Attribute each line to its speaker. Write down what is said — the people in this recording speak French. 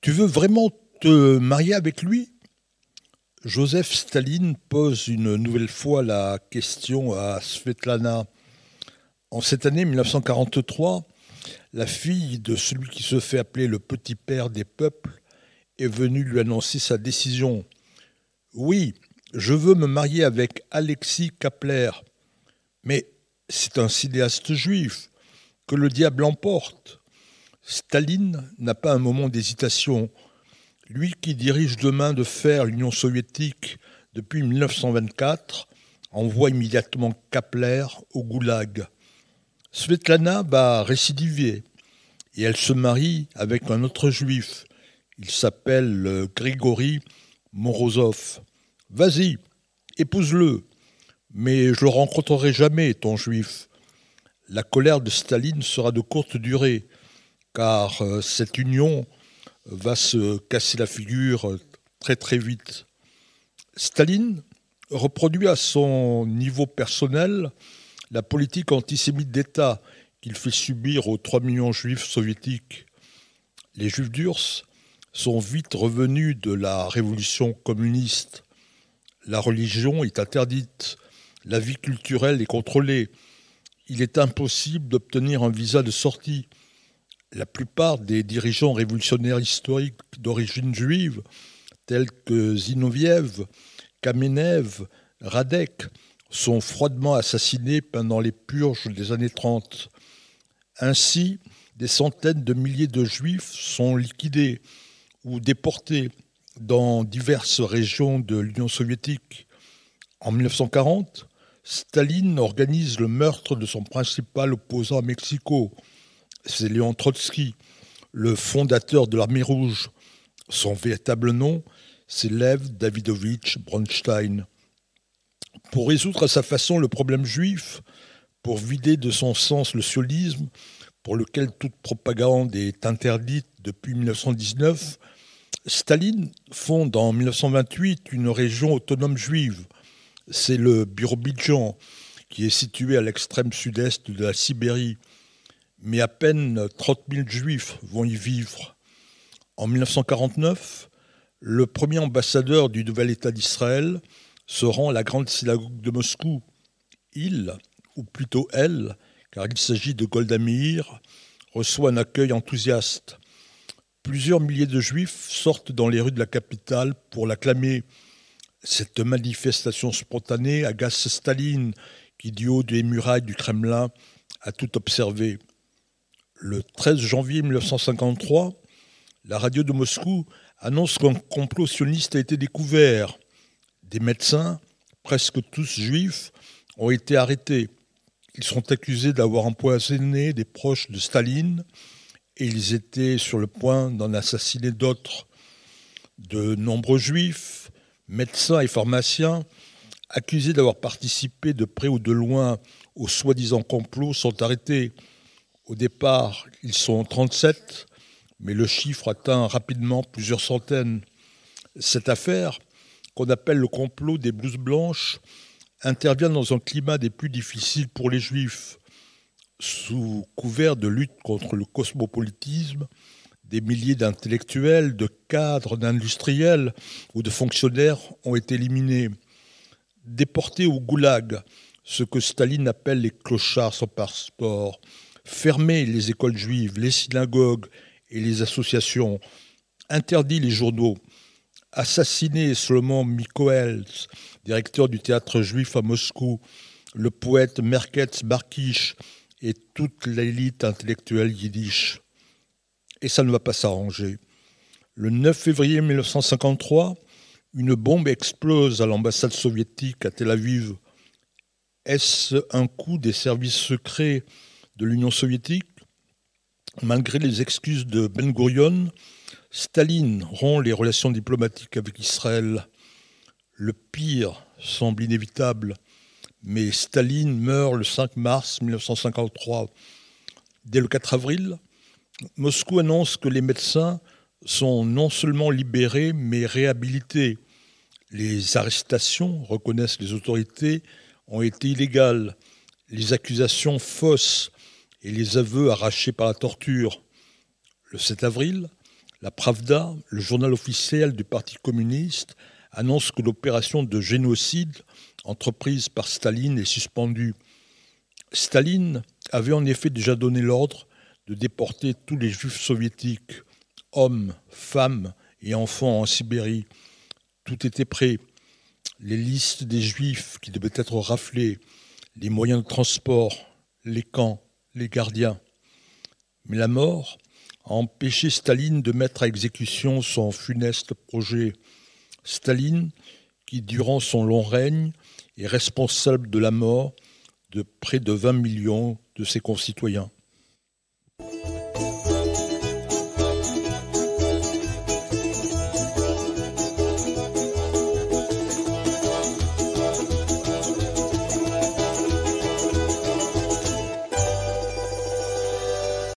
Speaker 1: Tu veux vraiment te marier avec lui? Joseph Staline pose une nouvelle fois la question à Svetlana. En cette année 1943, la fille de celui qui se fait appeler le petit père des peuples est venue lui annoncer sa décision. Oui, je veux me marier avec Alexis Kapler. Mais c'est un cinéaste juif. Que le diable emporte. Staline n'a pas un moment d'hésitation. Lui qui dirige demain de fer l'Union soviétique depuis 1924 envoie immédiatement Kapler au goulag. Svetlana va récidiver et elle se marie avec un autre juif. Il s'appelle euh, Grigory Morozov. Vas-y, épouse-le, mais je le rencontrerai jamais, ton juif. La colère de Staline sera de courte durée, car euh, cette union va se casser la figure très très vite. Staline reproduit à son niveau personnel la politique antisémite d'État qu'il fait subir aux 3 millions de juifs soviétiques. Les juifs d'Urs sont vite revenus de la révolution communiste. La religion est interdite, la vie culturelle est contrôlée. Il est impossible d'obtenir un visa de sortie. La plupart des dirigeants révolutionnaires historiques d'origine juive, tels que Zinoviev, Kamenev, Radek, sont froidement assassinés pendant les purges des années 30. Ainsi, des centaines de milliers de juifs sont liquidés ou déportés dans diverses régions de l'Union soviétique. En 1940, Staline organise le meurtre de son principal opposant à Mexico. C'est Léon Trotsky, le fondateur de l'armée rouge. Son véritable nom, c'est Lev Davidovich Bronstein. Pour résoudre à sa façon le problème juif, pour vider de son sens le sionisme, pour lequel toute propagande est interdite depuis 1919, Staline fonde en 1928 une région autonome juive. C'est le Birobidjan, qui est situé à l'extrême sud-est de la Sibérie. Mais à peine 30 000 juifs vont y vivre. En 1949, le premier ambassadeur du nouvel État d'Israël se rend à la grande synagogue de Moscou. Il, ou plutôt elle, car il s'agit de Golda Meir, reçoit un accueil enthousiaste. Plusieurs milliers de juifs sortent dans les rues de la capitale pour l'acclamer. Cette manifestation spontanée agace Staline, qui du haut des murailles du Kremlin a tout observé. Le 13 janvier 1953, la radio de Moscou annonce qu'un complot sioniste a été découvert. Des médecins, presque tous juifs, ont été arrêtés. Ils sont accusés d'avoir empoisonné des proches de Staline et ils étaient sur le point d'en assassiner d'autres. De nombreux juifs, médecins et pharmaciens, accusés d'avoir participé de près ou de loin au soi-disant complot, sont arrêtés. Au départ, ils sont 37, mais le chiffre atteint rapidement plusieurs centaines. Cette affaire qu'on appelle le complot des blouses blanches, intervient dans un climat des plus difficiles pour les juifs. Sous couvert de lutte contre le cosmopolitisme, des milliers d'intellectuels, de cadres, d'industriels ou de fonctionnaires ont été éliminés, déportés au goulag, ce que Staline appelle les clochards sans passeport, fermés les écoles juives, les synagogues et les associations, interdit les journaux, assassiné Solomon Mikoels, directeur du théâtre juif à Moscou, le poète Merketz Barkish et toute l'élite intellectuelle yiddish. Et ça ne va pas s'arranger. Le 9 février 1953, une bombe explose à l'ambassade soviétique à Tel Aviv. Est-ce un coup des services secrets de l'Union soviétique Malgré les excuses de Ben Gurion, Staline rompt les relations diplomatiques avec Israël. Le pire semble inévitable, mais Staline meurt le 5 mars 1953. Dès le 4 avril, Moscou annonce que les médecins sont non seulement libérés, mais réhabilités. Les arrestations, reconnaissent les autorités, ont été illégales. Les accusations fausses et les aveux arrachés par la torture. Le 7 avril, La Pravda, le journal officiel du Parti communiste, annonce que l'opération de génocide entreprise par Staline est suspendue. Staline avait en effet déjà donné l'ordre de déporter tous les juifs soviétiques, hommes, femmes et enfants en Sibérie. Tout était prêt. Les listes des juifs qui devaient être raflés, les moyens de transport, les camps, les gardiens. Mais la mort a empêché Staline de mettre à exécution son funeste projet. Staline, qui durant son long règne est responsable de la mort de près de 20 millions de ses concitoyens.